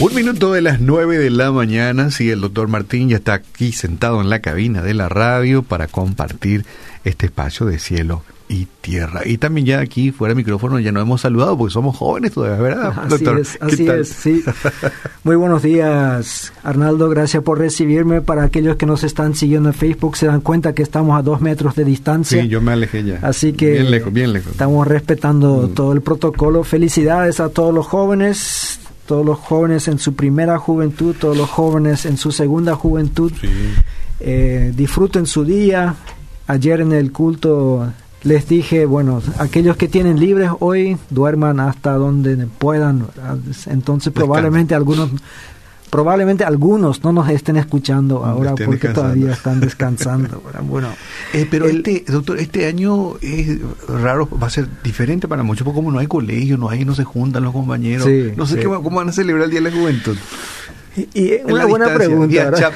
Un minuto de las nueve de la mañana, sí, el doctor Martín ya está aquí sentado en la cabina de la radio para compartir este espacio de cielo y tierra. Y también ya aquí fuera de micrófono ya nos hemos saludado porque somos jóvenes todavía, ¿verdad, así Es, así es, sí. Muy buenos días, Arnaldo. Gracias por recibirme. Para aquellos que nos están siguiendo en Facebook, se dan cuenta que estamos a dos metros de distancia. Sí, yo me alejé ya. Así que bien lejos, bien lejos. estamos respetando mm. todo el protocolo. Felicidades a todos los jóvenes todos los jóvenes en su primera juventud, todos los jóvenes en su segunda juventud. Eh, disfruten su día. Ayer en el culto les dije, bueno, aquellos que tienen libres hoy duerman hasta donde puedan. Entonces probablemente algunos probablemente algunos no nos estén escuchando ahora porque todavía están descansando. bueno, eh, pero este doctor, este año es raro, va a ser diferente para muchos, porque como no hay colegio, no hay, no se juntan los compañeros, no sé cómo van a celebrar el Día de la Juventud. Y, una buena pregunta. Vía, chat.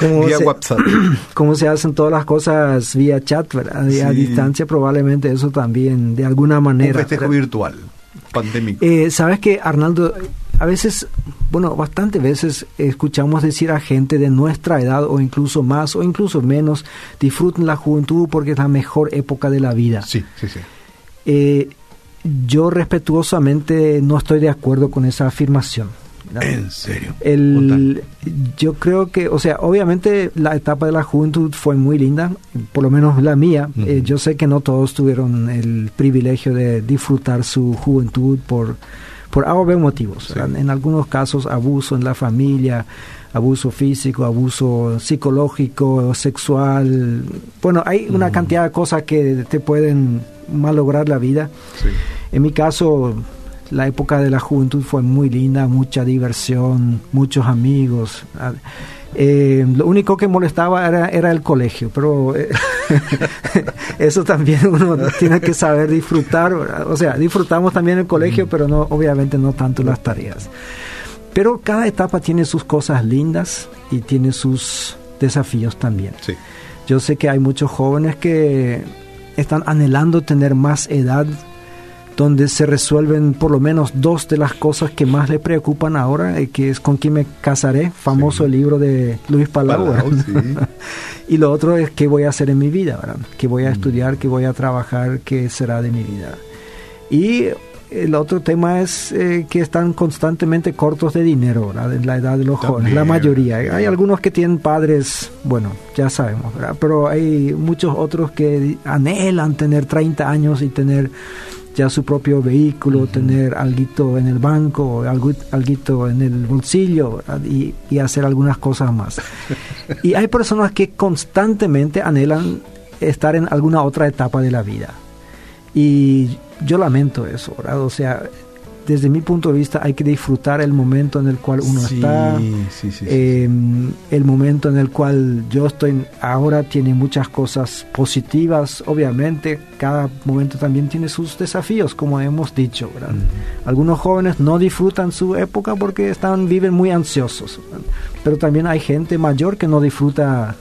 vía WhatsApp. ¿Cómo se hacen todas las cosas vía chat, ¿verdad? A distancia probablemente eso también, de alguna manera. Un festejo virtual, pandémico. Eh, Sabes que, Arnaldo, a veces, bueno, bastantes veces escuchamos decir a gente de nuestra edad o incluso más o incluso menos, disfruten la juventud porque es la mejor época de la vida. Sí, sí, sí. Eh, yo respetuosamente no estoy de acuerdo con esa afirmación. ¿En serio? El, yo creo que, o sea, obviamente la etapa de la juventud fue muy linda, por lo menos la mía. Eh, yo sé que no todos tuvieron el privilegio de disfrutar su juventud por, por A motivos. En algunos casos abuso en la familia, abuso físico, abuso psicológico, sexual. Bueno, hay una cantidad de cosas que te pueden malograr la vida. En mi caso, la época de la juventud fue muy linda, mucha diversión, muchos amigos. Eh, lo único que molestaba era, era el colegio, pero eh, eso también uno tiene que saber disfrutar. O sea, disfrutamos también el colegio, pero no, obviamente no tanto las tareas. Pero cada etapa tiene sus cosas lindas y tiene sus desafíos también. Yo sé que hay muchos jóvenes que están anhelando tener más edad donde se resuelven por lo menos dos de las cosas que más le preocupan ahora, eh, que es con quién me casaré, famoso libro de Luis Palau. y lo otro es qué voy a hacer en mi vida, ¿verdad? qué voy a mm. estudiar, qué voy a trabajar, qué será de mi vida. Y el otro tema es eh, que están constantemente cortos de dinero en la edad de los jóvenes, la mayoría. Hay algunos que tienen padres, bueno, ya sabemos, pero hay muchos otros que anhelan tener 30 años y tener ya su propio vehículo, tener algo en el banco, algo, en el bolsillo y, y, hacer algunas cosas más. y hay personas que constantemente anhelan estar en alguna otra etapa de la vida. Y yo lamento eso, ¿verdad? O sea, desde mi punto de vista hay que disfrutar el momento en el cual uno está, em, el momento en el cual yo estoy ahora tiene muchas cosas positivas, obviamente cada momento también tiene sus desafíos, como hemos dicho. Algunos jóvenes no disfrutan su época porque están viven muy ansiosos, pero también hay gente mayor que no disfruta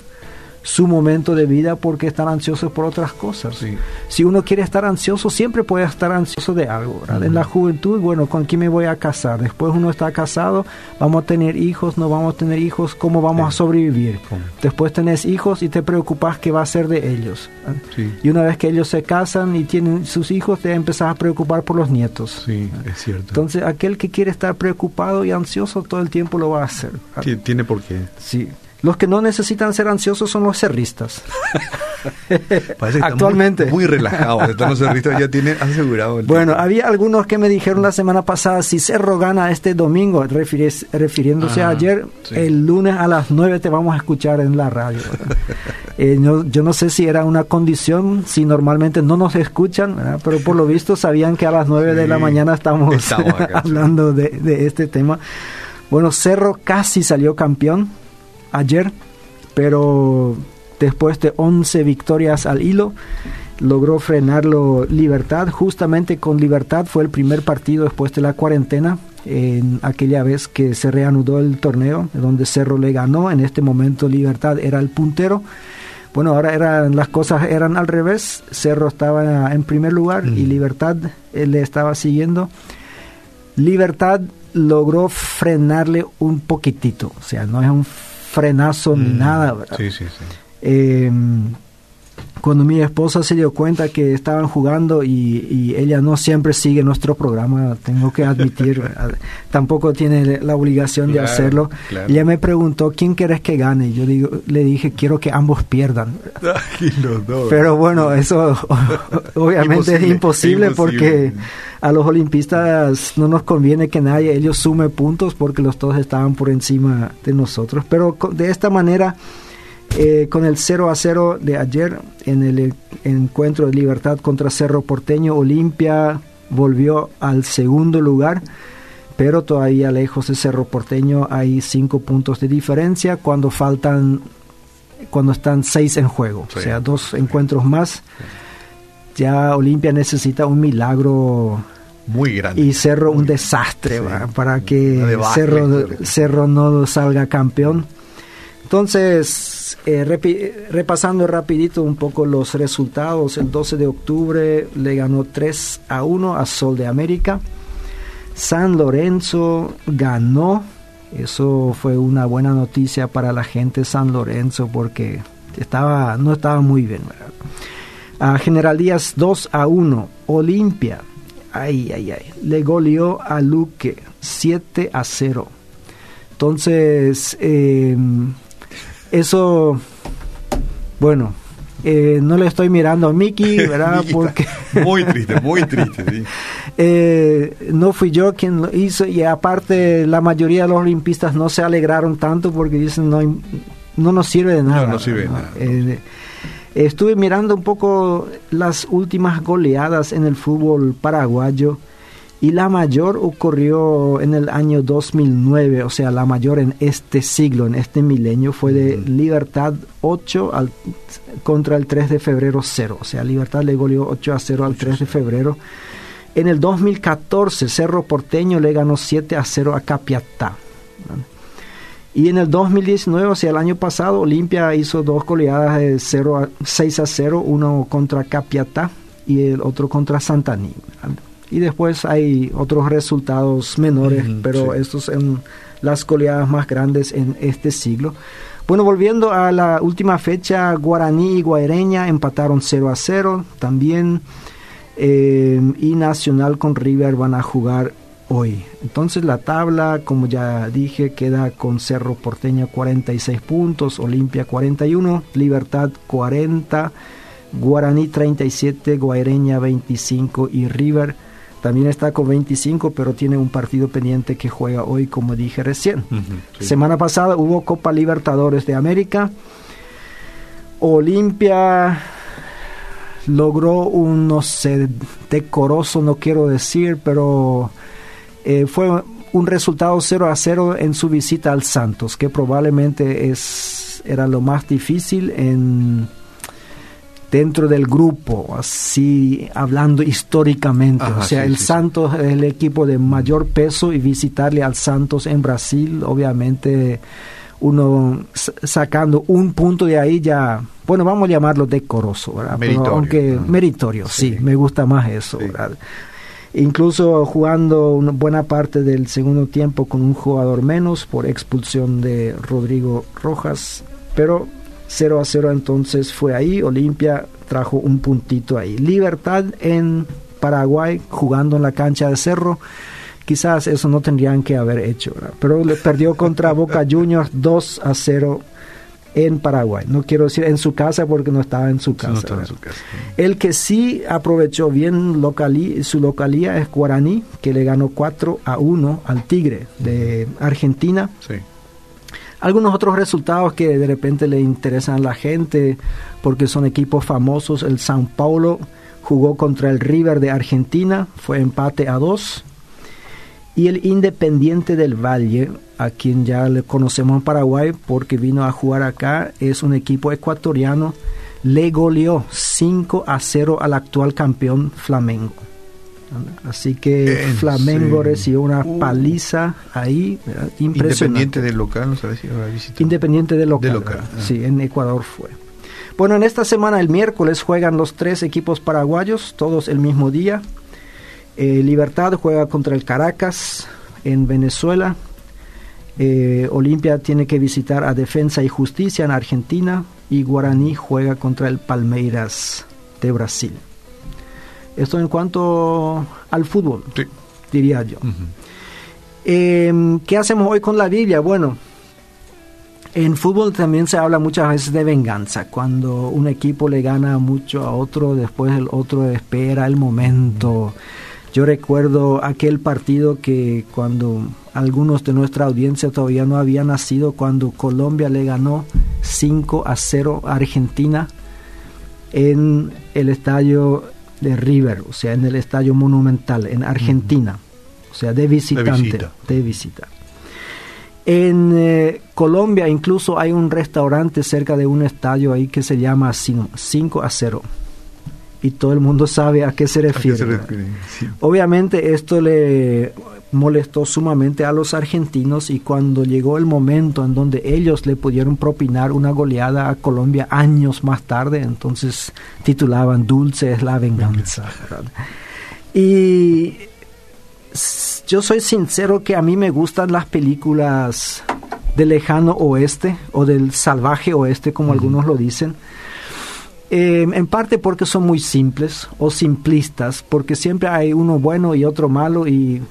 su momento de vida porque están ansiosos por otras cosas. Si uno quiere estar ansioso, siempre puede estar ansioso de algo. En la juventud, bueno, ¿con quién me voy a casar? Después uno está casado, vamos a tener hijos, no vamos a tener hijos, ¿cómo vamos a sobrevivir? Después tenés hijos y te preocupas qué va a ser de ellos. Y una vez que ellos se casan y tienen sus hijos, te empezás a preocupar por los nietos. Sí, es cierto. Entonces, aquel que quiere estar preocupado y ansioso todo el tiempo lo va a hacer. Tiene por qué. Sí. Los que no necesitan ser ansiosos son los cerristas. Actualmente. Muy, relajados. los cerristas ya tienen asegurado. bueno, había algunos que me dijeron la semana pasada, si Cerro gana este domingo, refiriéndose a ayer, el lunes a las 9 te vamos a escuchar en la radio. Eh, yo no sé si era una condición, si normalmente no nos escuchan, pero por lo visto sabían que a las 9 de la mañana estamos, hablando de, de este tema. Bueno, Cerro casi salió campeón ayer, pero después de 11 victorias al hilo, logró frenarlo Libertad. Justamente con Libertad fue el primer partido después de la cuarentena, en aquella vez que se reanudó el torneo, donde Cerro le ganó. En este momento Libertad era el puntero. Bueno, ahora eran, las cosas eran al revés. Cerro estaba en primer lugar y Libertad eh, le estaba siguiendo. Libertad logró frenarle un poquitito, o sea, no es un frenazo ni Mm, nada, ¿verdad? Sí, sí, sí. Eh, cuando mi esposa se dio cuenta que estaban jugando y, y ella no siempre sigue nuestro programa, tengo que admitir, tampoco tiene la obligación Claro, de hacerlo. claro. Ella me preguntó quién quieres que gane. y Yo digo, le dije quiero que ambos pierdan. Y los dos. Pero bueno, eso obviamente es Imposible, porque a los olimpistas no nos conviene que nadie ellos sume puntos porque los dos estaban por encima de nosotros. Pero de esta manera, eh, con el 0 a 0 de ayer en el eh, encuentro de Libertad contra Cerro Porteño, Olimpia volvió al segundo lugar. Pero todavía lejos de Cerro Porteño hay cinco puntos de diferencia cuando faltan cuando están seis en juego, Sí. o sea, dos encuentros más. Ya Olimpia necesita un milagro Muy grande. y Cerro un desastre para que Cerro. Cerro no salga campeón. Entonces, eh, repi- repasando rapidito un poco los resultados, el 12 de octubre le ganó 3 a 1 a Sol de América. San Lorenzo ganó, eso fue una buena noticia para la gente de San Lorenzo porque estaba, no estaba muy bien. ¿verdad? A General Díaz 2 a 1, Olimpia, ay, ay, ay, le goleó a Luque 7 a 0. Entonces, eh, eso, bueno, eh, no le estoy mirando a Miki, ¿verdad? Porque Muy triste, muy triste, sí. eh, no fui yo quien lo hizo y aparte la mayoría de los olimpistas no se alegraron tanto porque dicen no, no nos sirve de nada. no sirve de nada, no. Eh, estuve mirando un poco las últimas goleadas en el fútbol paraguayo y la mayor ocurrió en el año 2009, o sea, la mayor en este siglo, en este milenio, fue de. Libertad 8 al, contra el 3 de febrero 0, o sea, Libertad le goleó 8 a 0 al 3 de febrero. En el 2014, Cerro Porteño le ganó 7 a 0 a Capiatá. Y en el 2019, o sea, el año pasado, Olimpia hizo dos goleadas de 0 a, 6 a 0, uno contra Capiatá y el otro contra Santaní. Y después hay otros resultados menores, pero sí. estos son las goleadas más grandes en este siglo. Bueno, volviendo a la última fecha, Guaraní y Guaireña empataron 0 a 0 también. eh, y Nacional con River van a jugar hoy. Entonces la tabla, como ya dije, queda con Cerro Porteño 46 puntos, Olimpia 41, Libertad 40, Guaraní 37, Guaireña 25 y River también está con 25, pero tiene un partido pendiente que juega hoy, como dije recién. Sí. Semana pasada hubo Copa Libertadores de América. Olimpia logró un, no sé, decoroso, no quiero decir, pero eh, fue un resultado 0 a 0 en su visita al Santos, que probablemente es, era lo más difícil en dentro del grupo, así hablando históricamente. Ajá, o sea, sí, el sí, sí. Santos es el equipo de mayor peso y visitarle al Santos en Brasil, obviamente uno sacando un punto de ahí ya, bueno, vamos a llamarlo decoroso, ¿verdad? Pero aunque meritorio, sí. Me gusta más eso. ¿verdad? Incluso jugando una buena parte del segundo tiempo con un jugador menos por expulsión de Rodrigo Rojas, pero 0 a 0 entonces fue ahí, Olimpia trajo un puntito ahí. Libertad en Paraguay jugando en la cancha de Cerro, quizás eso no tendrían que haber hecho, ¿verdad? pero le perdió contra Boca Juniors 2 a 0 en Paraguay. No quiero decir en su casa porque no estaba en su casa. no en su casa. El que sí aprovechó bien localí- su localía es Guaraní, que le ganó 4 a 1 al Tigre de Argentina. Sí. Algunos otros resultados que de repente le interesan a la gente porque son equipos famosos. El Sao Paulo jugó contra el River de Argentina, fue empate a 2. Y el Independiente del Valle, a quien ya le conocemos en Paraguay porque vino a jugar acá, es un equipo ecuatoriano, le goleó 5 a 0 al actual campeón Flamengo. Así que ¿En Flamengo recibió una Uh. paliza ahí, ¿verdad? impresionante. Independiente del local, no sabes si. Independiente de local. De local, ¿verdad? ah. Sí, en Ecuador fue. Bueno, en esta semana, el miércoles, juegan los tres equipos paraguayos, todos el mismo día. Eh, Libertad juega contra el Caracas en Venezuela. Eh, Olimpia tiene que visitar a Defensa y Justicia en Argentina. Y Guaraní juega contra el Palmeiras de Brasil. Esto en cuanto al fútbol, diría yo. Em, ¿Qué hacemos hoy con la Biblia? Bueno, en fútbol también se habla muchas veces de venganza. Cuando un equipo le gana mucho a otro, después el otro espera el momento. Yo recuerdo aquel partido que cuando algunos de nuestra audiencia todavía no habían nacido, cuando Colombia le ganó 5 a 0 a Argentina en el estadio de River, o sea, en el estadio monumental, en Argentina, o sea, de visitante, de visita. En eh, Colombia incluso hay un restaurante cerca de un estadio ahí que se llama 5 a 0 y todo el mundo sabe a qué se refiere. Obviamente esto le molestó sumamente a los argentinos y cuando llegó el momento en donde ellos le pudieron propinar una goleada a Colombia años más tarde, entonces titulaban Dulce es la venganza. Y yo soy sincero que a mí me gustan las películas del lejano oeste o del salvaje oeste, como algunos lo dicen eh, en parte porque son muy simples o simplistas, porque siempre hay uno bueno y otro malo y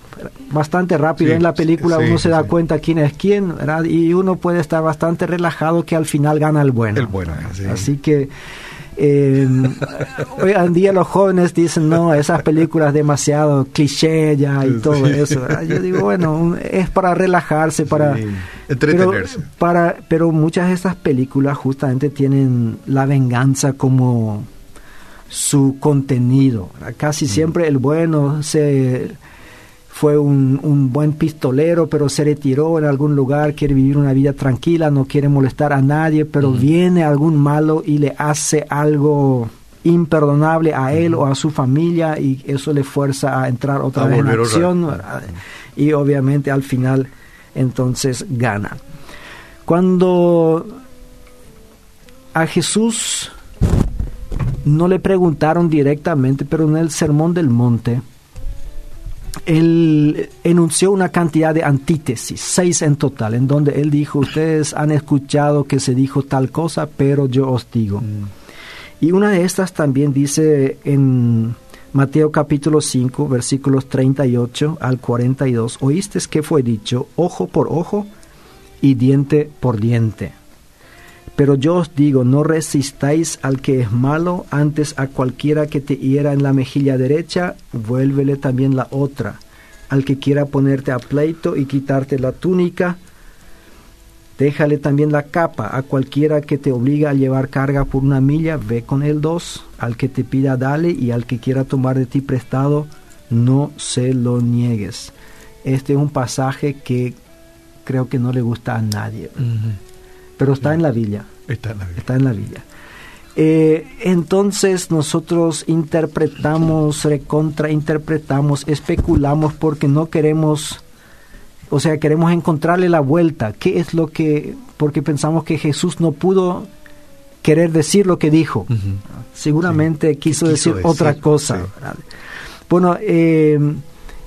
bastante rápido en la película uno se da cuenta quién es quién, Y uno puede estar bastante relajado que al final gana el bueno. El bueno, Así que eh, hoy en día los jóvenes dicen, no, esas películas demasiado cliché ya y todo eso. Yo digo, bueno, es para relajarse, para... Entretenerse. Pero, para, pero muchas de estas películas justamente tienen la venganza como su contenido. Casi mm. siempre el bueno se fue un, buen pistolero, pero se retiró en algún lugar, quiere vivir una vida tranquila, no quiere molestar a nadie, pero viene algún malo y le hace algo imperdonable a él o a su familia y eso le fuerza a entrar otra vez en acción y obviamente al final entonces gana. Cuando a Jesús no le preguntaron directamente, pero en el Sermón del Monte, él enunció una cantidad de antítesis, seis en total, en donde él dijo, ustedes han escuchado que se dijo tal cosa, pero yo os digo. Mm. Y una de estas también dice en Mateo capítulo 5, versículos 38 al 42, oíste que fue dicho, ojo por ojo y diente por diente. Pero yo os digo, no resistáis al que es malo, antes a cualquiera que te hiera en la mejilla derecha, vuélvele también la otra. Al que quiera ponerte a pleito y quitarte la túnica, déjale también la capa. A cualquiera que te obliga a llevar carga por una milla, ve con él dos. Al que te pida, dale, y al que quiera tomar de ti prestado, no se lo niegues. Este es un pasaje que creo que no le gusta a nadie pero está en la villa. Está en la villa. Está en la villa. Eh, entonces nosotros interpretamos, recontrainterpretamos, especulamos porque no queremos, o sea, queremos encontrarle la vuelta. ¿Qué es lo que, porque pensamos que Jesús no pudo querer decir lo que dijo? Seguramente quiso, decir, otra cosa. Bueno, eh,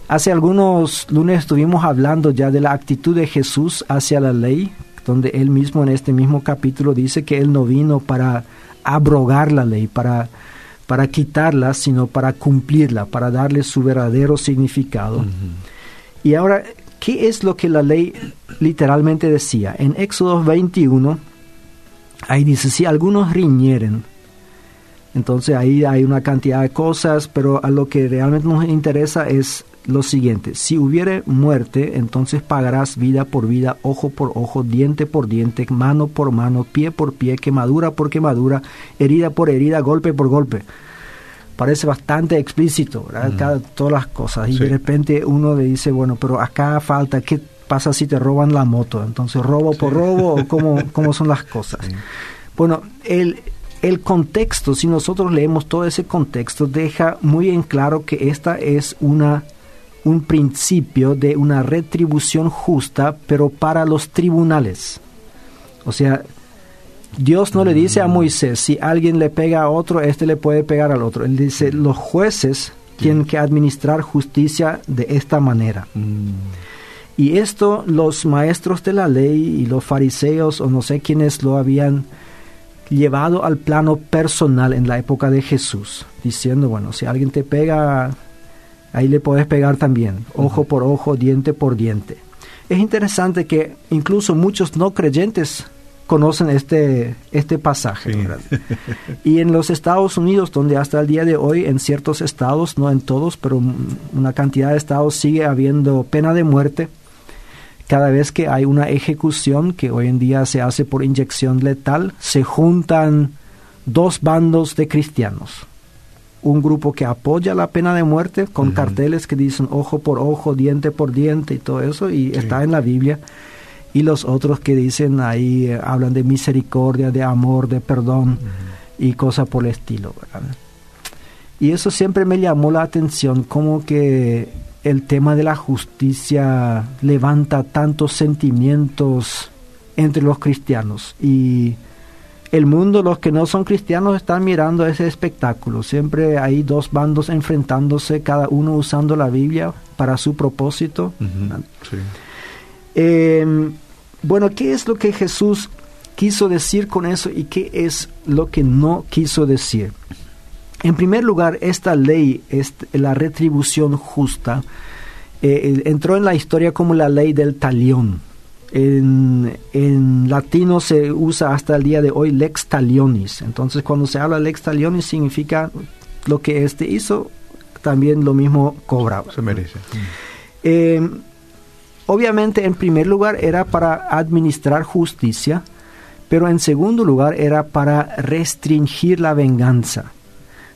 hace algunos lunes estuvimos hablando ya de la actitud de Jesús hacia la ley, donde él mismo en este mismo capítulo dice que él no vino para abrogar la ley, para, para quitarla, sino para cumplirla, para darle su verdadero significado. Y ahora, ¿qué es lo que la ley literalmente decía? En Éxodo 21, ahí dice, si algunos riñeren, entonces ahí hay una cantidad de cosas, pero a lo que realmente nos interesa es lo siguiente, si hubiere muerte, entonces pagarás vida por vida, ojo por ojo, diente por diente, mano por mano, pie por pie, quemadura por quemadura, herida por herida, golpe por golpe. Parece bastante explícito, ¿verdad? todas las cosas. Y de repente uno le dice, bueno, pero acá falta, ¿qué pasa si te roban la moto? Entonces, robo por robo, o cómo, cómo son las cosas. Bueno, el, el contexto, si nosotros leemos todo ese contexto, deja muy en claro que esta es una un principio de una retribución justa, pero para los tribunales. O sea, Dios no le dice a mm. Moisés, si alguien le pega a otro, este le puede pegar al otro. Él dice, los jueces tienen que administrar justicia de esta manera. Mm. Y esto los maestros de la ley y los fariseos o no sé quiénes lo habían llevado al plano personal en la época de Jesús, diciendo, bueno, si alguien te pega, ahí le puedes pegar también, ojo por ojo, diente por diente. Es interesante que incluso muchos no creyentes conocen este, este pasaje. y en los Estados Unidos, donde hasta el día de hoy en ciertos estados, no en todos, pero una cantidad de estados sigue habiendo pena de muerte, cada vez que hay una ejecución que hoy en día se hace por inyección letal, se juntan dos bandos de cristianos. Un grupo que apoya la pena de muerte con carteles que dicen ojo por ojo, diente por diente y todo eso, y está en la Biblia. Y los otros que dicen ahí, eh, hablan de misericordia, de amor, de perdón y cosas por el estilo. Y eso siempre me llamó la atención, como que el tema de la justicia levanta tantos sentimientos entre los cristianos. Y el mundo, los que no son cristianos, están mirando ese espectáculo. Siempre hay dos bandos enfrentándose, cada uno usando la Biblia para su propósito. Em, bueno, ¿qué es lo que Jesús quiso decir con eso y qué es lo que no quiso decir? En primer lugar, esta ley, la retribución justa, eh, entró en la historia como la ley del talión. En, en, latino se usa hasta el día de hoy lex talionis. Entonces, cuando se habla lex talionis, significa lo que éste hizo, también lo mismo cobraba. Se merece. Eh, Obviamente, en primer lugar, era para administrar justicia, pero en segundo lugar era para restringir la venganza.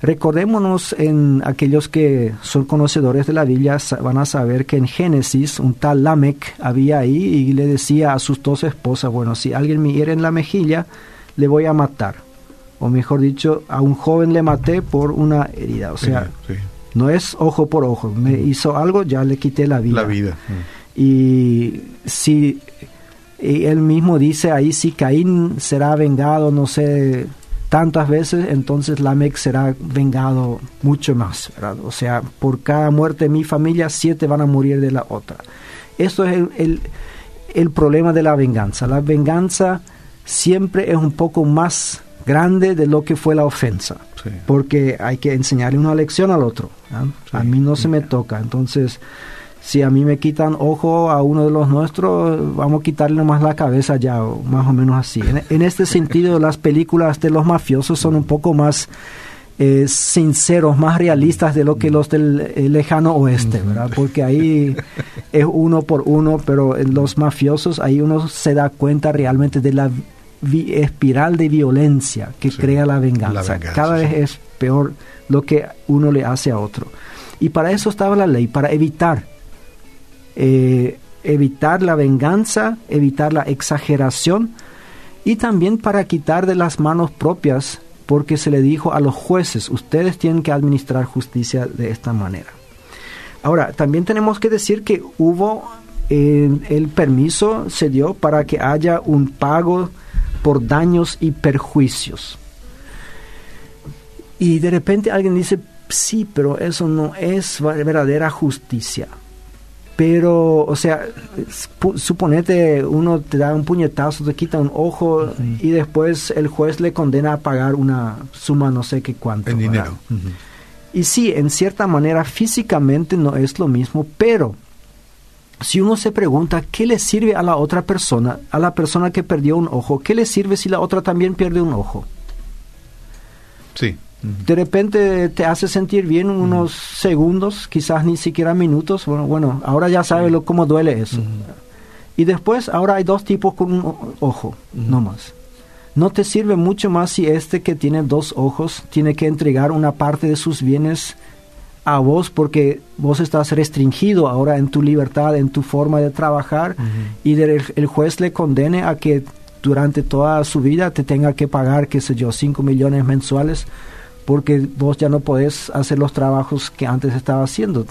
Recordémonos en aquellos que son conocedores de la Biblia van a saber que en Génesis un tal Lamec había ahí y le decía a sus dos esposas, bueno, si alguien me hiere en la mejilla, le voy a matar. O mejor dicho, a un joven le maté por una herida. O sea, no es ojo por ojo. Me hizo algo, ya le quité la vida. La vida. Y si él mismo dice ahí, si Caín será vengado, no sé, tantas veces, entonces Lamec será vengado mucho más. O sea, por cada muerte de mi familia, siete van a morir de la otra. Esto es el, el, problema de la venganza. La venganza siempre es un poco más grande de lo que fue la ofensa, porque hay que enseñarle una lección al otro. A mí no se me toca, entonces si a mí me quitan ojo a uno de los nuestros, vamos a quitarle más la cabeza ya, más o menos así. En, este sentido, las películas de los mafiosos son un poco más eh, sinceros, más realistas de lo que los del lejano oeste, ¿verdad? Porque ahí es uno por uno, pero en los mafiosos ahí uno se da cuenta realmente de la espiral de violencia que crea la venganza. Cada vez es peor lo que uno le hace a otro. Y para eso estaba la ley, para evitar eh, evitar la venganza, evitar la exageración y también para quitar de las manos propias, porque se le dijo a los jueces, ustedes tienen que administrar justicia de esta manera. Ahora, también tenemos que decir que hubo, eh, el permiso se dio para que haya un pago por daños y perjuicios. Y de repente alguien dice, sí, pero eso no es verdadera justicia. Pero, o sea, suponete uno te da un puñetazo, te quita un ojo y después el juez le condena a pagar una suma no sé qué cuánto. En dinero. Y sí, en cierta manera físicamente no es lo mismo, pero si uno se pregunta qué le sirve a la otra persona, a la persona que perdió un ojo, ¿qué le sirve si la otra también pierde un ojo? Sí de repente te hace sentir bien unos segundos, quizás ni siquiera minutos. Bueno, bueno ahora ya sabes lo, cómo duele eso. Y después, ahora hay dos tipos con un ojo, no más. No te sirve mucho más si este que tiene dos ojos tiene que entregar una parte de sus bienes a vos porque vos estás restringido ahora en tu libertad, en tu forma de trabajar y el juez le condene a que durante toda su vida te tenga que pagar, qué sé yo, 5 millones mensuales porque vos ya no podés hacer los trabajos que antes estaba haciendo.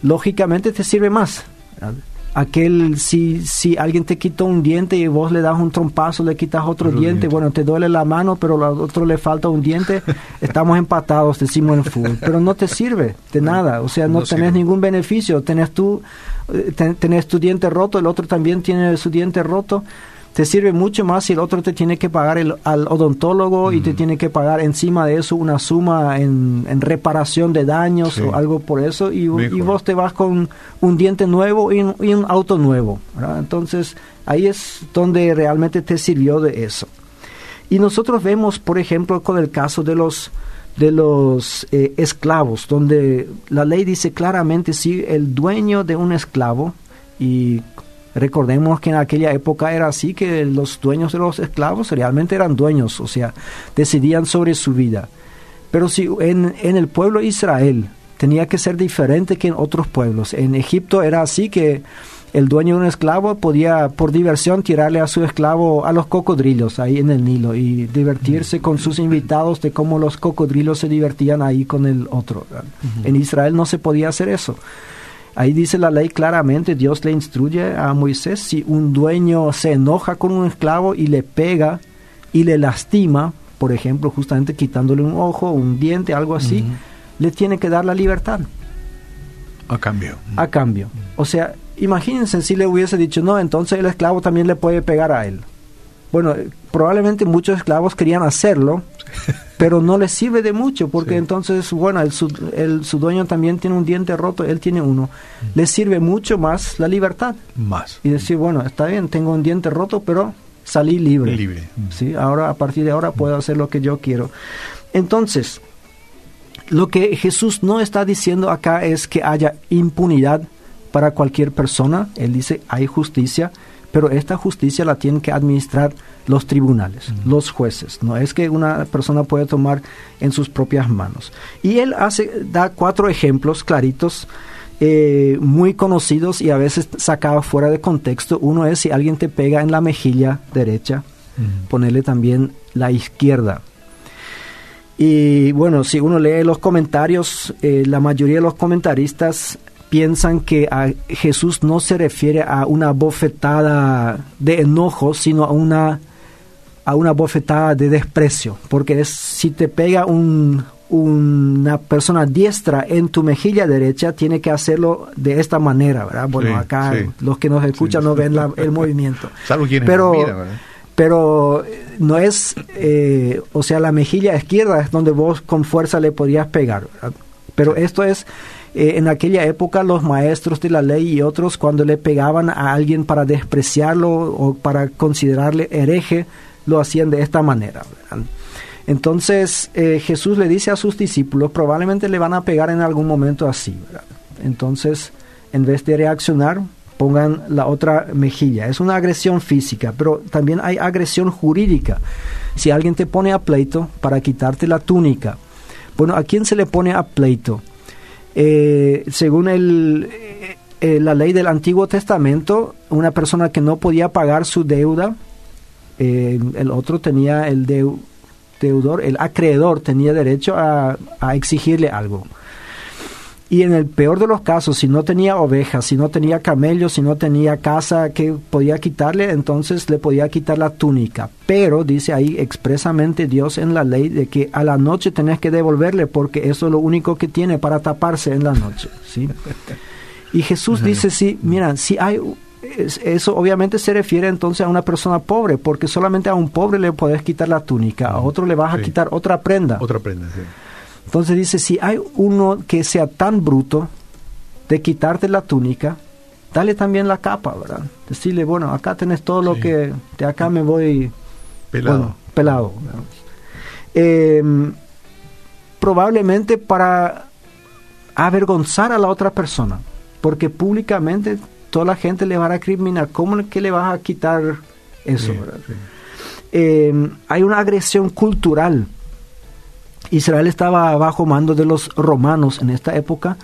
Lógicamente te sirve más. aquel, si, si alguien te quitó un diente y vos le das un trompazo, le quitas otro diente, bueno, te duele la mano, pero al otro le falta un diente, estamos empatados, decimos en fútbol, pero no te sirve de nada, o sea, no, tenés ningún beneficio, tenés tú, eh, tenés tu diente roto, el otro también tiene su diente roto, te sirve mucho más si el otro te tiene que pagar el, al odontólogo y te tiene que pagar encima de eso una suma en, reparación de daños o algo por eso y, vos te vas con un diente nuevo y un, auto nuevo. Entonces ahí es donde realmente te sirvió de eso. Y nosotros vemos, por ejemplo, con el caso de los de los eh, esclavos, donde la ley dice claramente si el dueño de un esclavo, y Recordemos que en aquella época era así, que los dueños de los esclavos realmente eran dueños, o sea, decidían sobre su vida. Pero si en, en el pueblo de Israel tenía que ser diferente que en otros pueblos. En Egipto era así que el dueño de un esclavo podía por diversión tirarle a su esclavo a los cocodrilos ahí en el Nilo y divertirse con sus invitados de cómo los cocodrilos se divertían ahí con el otro. En Israel no se podía hacer eso. Ahí dice la ley claramente, Dios le instruye a Moisés, si un dueño se enoja con un esclavo y le pega y le lastima, por ejemplo, justamente quitándole un ojo, un diente, algo así, le tiene que dar la libertad. A cambio. A cambio. O sea, imagínense si le hubiese dicho, no, entonces el esclavo también le puede pegar a él. Bueno, probablemente muchos esclavos querían hacerlo, pero no le sirve de mucho porque entonces, bueno, el su, el, su, dueño también tiene un diente roto, él tiene uno. Le sirve mucho más la libertad. Más. Y decir, bueno, está bien, tengo un diente roto, pero salí libre. Libre. ¿sí? Ahora, a partir de ahora, puedo hacer lo que yo quiero. Entonces, lo que Jesús no está diciendo acá es que haya impunidad para cualquier persona. Él dice, hay justicia, pero esta justicia la tienen que administrar los tribunales, los jueces. No es que una persona puede tomar en sus propias manos. Y él hace, da cuatro ejemplos claritos, eh, muy conocidos y a veces sacados fuera de contexto. Uno es si alguien te pega en la mejilla derecha, ponerle también la izquierda. Y bueno, si uno lee los comentarios, eh, la mayoría de los comentaristas piensan que a Jesús no se refiere a una bofetada de enojo, sino a una, a una bofetada de desprecio, porque es, si te pega un, una persona diestra en tu mejilla derecha, tiene que hacerlo de esta manera, ¿verdad? Bueno, acá los que nos escuchan no ven el movimiento. pero, pero no es, eh, o sea, la mejilla izquierda es donde vos con fuerza le podías pegar, Pero esto es eh, en aquella época los maestros de la ley y otros cuando le pegaban a alguien para despreciarlo o para considerarle hereje, lo hacían de esta manera. Entonces eh, Jesús le dice a sus discípulos, probablemente le van a pegar en algún momento así. Entonces, en vez de reaccionar, pongan la otra mejilla. Es una agresión física, pero también hay agresión jurídica. Si alguien te pone a pleito para quitarte la túnica, bueno, ¿a quién se le pone a pleito? Eh, según el, eh, la ley del Antiguo Testamento, una persona que no podía pagar su deuda, eh, el otro tenía el deudor, el acreedor tenía derecho a exigirle algo. Y en el peor de los casos, si no tenía ovejas, si no tenía camellos, si no tenía casa que podía quitarle, entonces le podía quitar la túnica. Pero dice ahí expresamente Dios en la ley de que a la noche tenés que devolverle porque eso es lo único que tiene para taparse en la noche. ¿sí? Y Jesús dice, sí, mira, si hay... Eso obviamente se refiere entonces a una persona pobre, porque solamente a un pobre le podés quitar la túnica, a otro le vas a quitar otra prenda. Otra prenda, sí. Entonces dice, si hay uno que sea tan bruto de quitarte la túnica, dale también la capa, ¿verdad? Decirle, bueno, acá tenés todo lo que, de acá me voy pelado. pelado. Em, probablemente para avergonzar a la otra persona, porque públicamente toda la gente le va a recriminar, ¿cómo que le vas a quitar eso? Em, hay una agresión cultural Israel estaba bajo mando de los romanos en esta época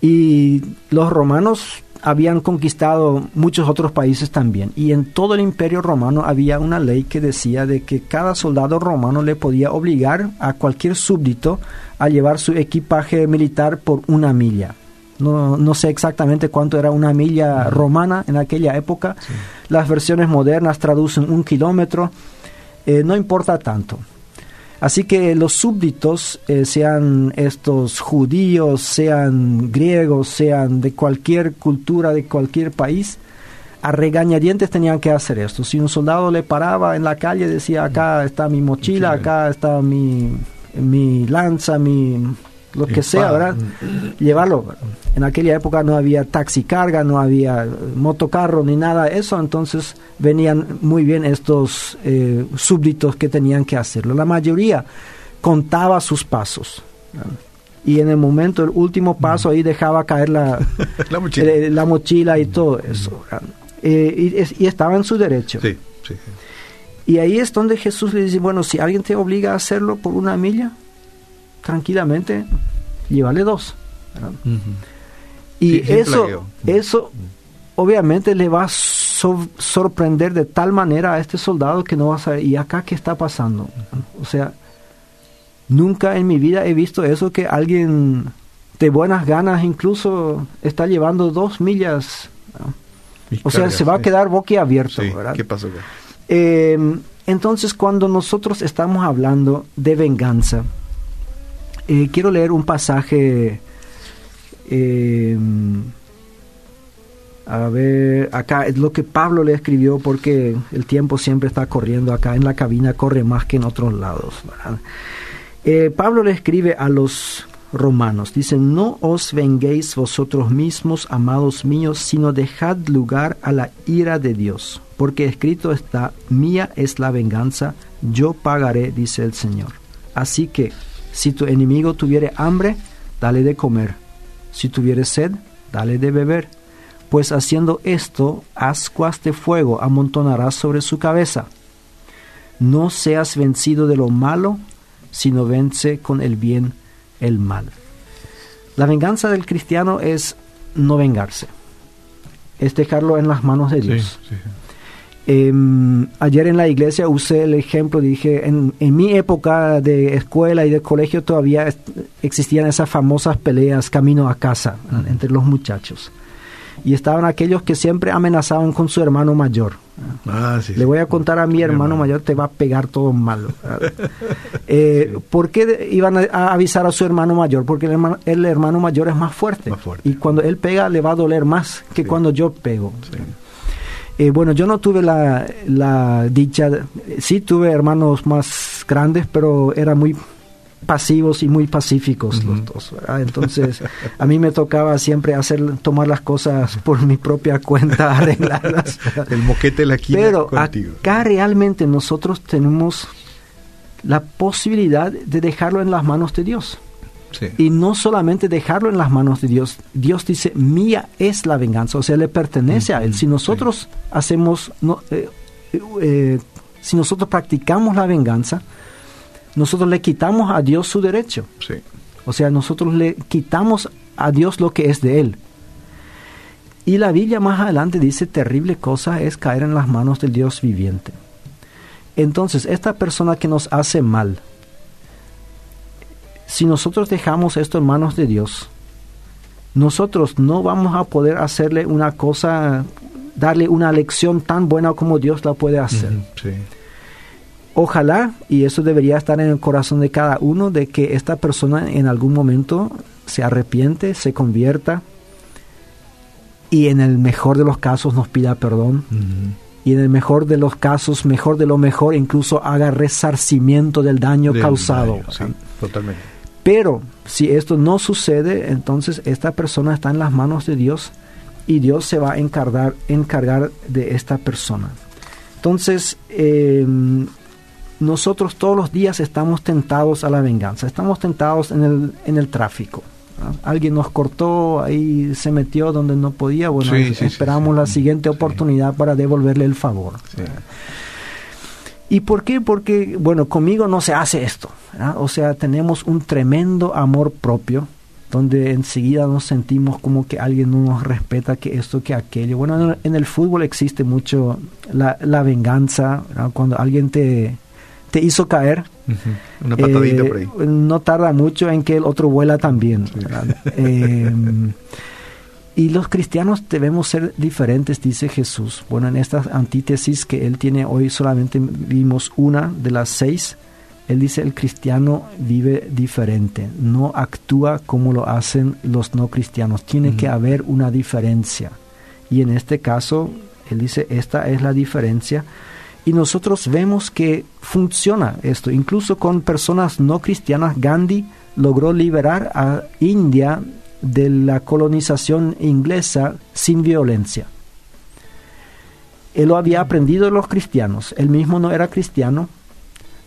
y los romanos habían conquistado muchos otros países también. Y en todo el imperio romano había una ley que decía de que cada soldado romano le podía obligar a cualquier súbdito a llevar su equipaje militar por una milla. no, no, sé exactamente cuánto era una milla romana en aquella época. Las versiones modernas traducen un kilómetro. Eh, no importa tanto. Así que los súbditos, eh, sean estos judíos, sean griegos, sean de cualquier cultura, de cualquier país, a regañadientes tenían que hacer esto. Si un soldado le paraba en la calle, decía, acá está mi mochila, acá está mi, mi lanza, mi lo que sea, ¿verdad? Llevarlo. En aquella época no había taxi carga, no había motocarro ni nada de eso, entonces venían muy bien estos eh, súbditos que tenían que hacerlo. La mayoría contaba sus pasos. Y en el momento, el último paso, ahí dejaba caer la, la, mochila. y todo eso. Eh, y, estaba en su derecho. Sí, sí. Y ahí es donde Jesús le dice, bueno, si alguien te obliga a hacerlo por una milla, tranquilamente llévale dos. Y eso, eso obviamente le va a sorprender de tal manera a este soldado que no va a saber, ¿y acá qué está pasando? O sea, nunca en mi vida he visto eso que alguien de buenas ganas incluso está llevando dos millas. O sea, se va a quedar boquiabierto. ¿Qué pasó? Eh, entonces, cuando nosotros estamos hablando de venganza, eh, quiero leer un pasaje. Eh, a ver, acá es lo que Pablo le escribió porque el tiempo siempre está corriendo acá en la cabina, corre más que en otros lados. Eh, Pablo le escribe a los romanos, dice, no os venguéis vosotros mismos, amados míos, sino dejad lugar a la ira de Dios, porque escrito está, mía es la venganza, yo pagaré, dice el Señor. Así que si tu enemigo tuviere hambre, dale de comer. Si tuviere sed, dale de beber. Pues haciendo esto, ascuas de fuego amontonarás sobre su cabeza. No seas vencido de lo malo, sino vence con el bien el mal. La venganza del cristiano es no vengarse, es dejarlo en las manos de Dios. Em, ayer en la iglesia usé el ejemplo, dije, en, en, mi época de escuela y de colegio todavía existían esas famosas peleas camino a casa entre los muchachos. Y estaban aquellos que siempre amenazaban con su hermano mayor. Ah, Le voy a contar a mi hermano mayor, te va a pegar todo malo. eh, ¿Por qué iban a avisar a su hermano mayor? Porque el hermano, el hermano mayor es más fuerte, Y cuando él pega le va a doler más que cuando yo pego. Eh, bueno, yo no tuve la, la dicha, sí tuve hermanos más grandes, pero eran muy pasivos y muy pacíficos los dos. Entonces, a mí me tocaba siempre hacer, tomar las cosas por mi propia cuenta, arreglarlas. El moquete la quina Pero acá realmente nosotros tenemos la posibilidad de dejarlo en las manos de Dios. Y no solamente dejarlo en las manos de Dios. Dios dice, mía es la venganza, o sea, le pertenece a Él. Si nosotros hacemos, no, eh, eh, si nosotros practicamos la venganza, nosotros le quitamos a Dios su derecho. O sea, nosotros le quitamos a Dios lo que es de Él. Y la Biblia más adelante dice, terrible cosa es caer en las manos del Dios viviente. Entonces, esta persona que nos hace mal, si nosotros dejamos esto en manos de Dios, nosotros no vamos a poder hacerle una cosa, darle una lección tan buena como Dios la puede hacer. Ojalá, y eso debería estar en el corazón de cada uno, de que esta persona en algún momento se arrepiente, se convierta y en el mejor de los casos nos pida perdón. Y en el mejor de los casos, mejor de lo mejor, incluso haga resarcimiento del daño causado. totalmente. Pero si esto no sucede, entonces esta persona está en las manos de Dios y Dios se va a encargar, encargar de esta persona. Entonces, em, nosotros todos los días estamos tentados a la venganza, estamos tentados en el, en el tráfico. Alguien nos cortó, ahí se metió donde no podía, bueno, esperamos la siguiente oportunidad para devolverle el favor. ¿Y por qué? Porque, bueno, conmigo no se hace esto. O sea, tenemos un tremendo amor propio, donde enseguida nos sentimos como que alguien no nos respeta, que esto, que aquello. Bueno, en el fútbol existe mucho la, venganza, cuando alguien te, te hizo caer, una patadita por ahí. no tarda mucho en que el otro vuela también. Y los cristianos debemos ser diferentes, dice Jesús. Bueno, en esta antítesis que él tiene hoy solamente vimos una de las seis. Él dice el cristiano vive diferente, no actúa como lo hacen los no cristianos. Tiene que haber una diferencia. Y en este caso, él dice, esta es la diferencia. Y nosotros vemos que funciona esto. Incluso con personas no cristianas, Gandhi logró liberar a India de la colonización inglesa sin violencia. Él lo había aprendido de los cristianos. Él mismo no era cristiano.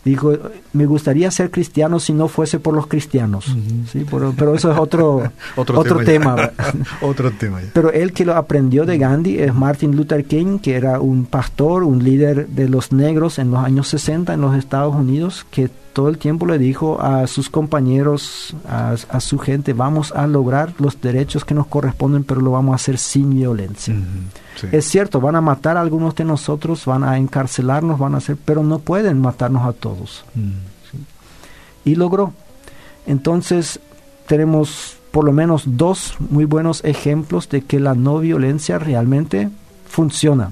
Dijo, me gustaría ser cristiano si no fuese por los cristianos. ¿Sí? Pero, eso es otro, otro, tema. otro tema. Pero él que lo aprendió de Gandhi es Martin Luther King, que era un pastor, un líder de los negros en los años 60 en los Estados Unidos, que todo el tiempo le dijo a sus compañeros, a, su gente, vamos a lograr los derechos que nos corresponden, pero lo vamos a hacer sin violencia. Es cierto, van a matar a algunos de nosotros, van a encarcelarnos, van a hacer, pero no pueden matarnos a todos. Y logró. Entonces, tenemos por lo menos dos muy buenos ejemplos de que la no violencia realmente funciona.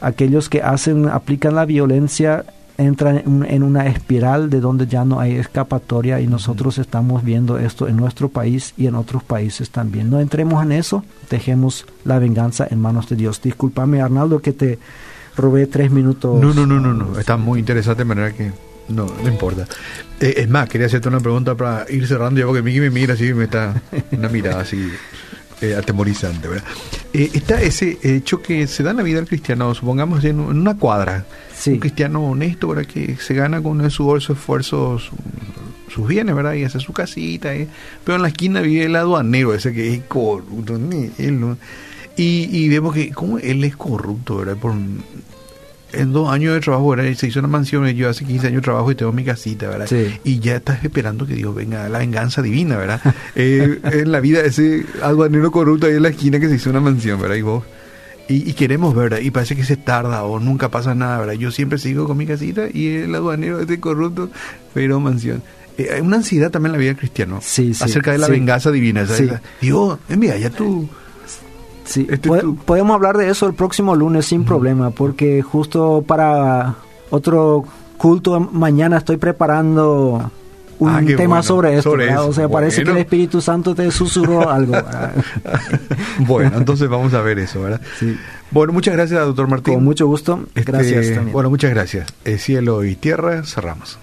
Aquellos que hacen, aplican la violencia entra en, una espiral de donde ya no hay escapatoria y nosotros estamos viendo esto en nuestro país y en otros países también. No entremos en eso, dejemos la venganza en manos de Dios. Discúlpame Arnaldo que te robé tres minutos. No, no, no, no, no. está muy interesante de manera que no, no importa. Eh, es más, quería hacerte una pregunta para ir cerrando, ya porque Miki me mira así, me está una mirada así eh, atemorizante, ¿verdad? Eh, está ese hecho que se da en la vida del cristiano, supongamos en una cuadra un cristiano honesto, ¿verdad? Que se gana con su esfuerzo sus, bienes, ¿verdad? Y hace su casita. ¿eh? Pero en la esquina vive el aduanero, ese que es corrupto. y, y vemos que como él es corrupto, ¿verdad? Por, en dos años de trabajo, ¿verdad? Se hizo una mansión, yo hace 15 años trabajo y tengo mi casita, ¿verdad? Y ya estás esperando que Dios venga, la venganza divina, ¿verdad? eh, en la vida ese aduanero corrupto ahí en la esquina que se hizo una mansión, ¿verdad? Y vos y, queremos, ¿verdad? Y parece que se tarda o nunca pasa nada, ¿verdad? Yo siempre sigo con mi casita y el aduanero este corrupto, pero mansión. Eh, hay una ansiedad también en la vida cristiana sí, acerca de la venganza divina. Dios, envía ya tú. Sí, este podemos hablar de eso el próximo lunes sin problema, porque justo para otro culto mañana estoy preparando un ah, tema sobre esto. O sea, parece que el Espíritu Santo te susurró algo. bueno, entonces vamos a ver eso, ¿verdad? Sí. Bueno, muchas gracias, doctor Martín. Con mucho gusto. Este, gracias. También. Bueno, muchas gracias. cielo y tierra, cerramos.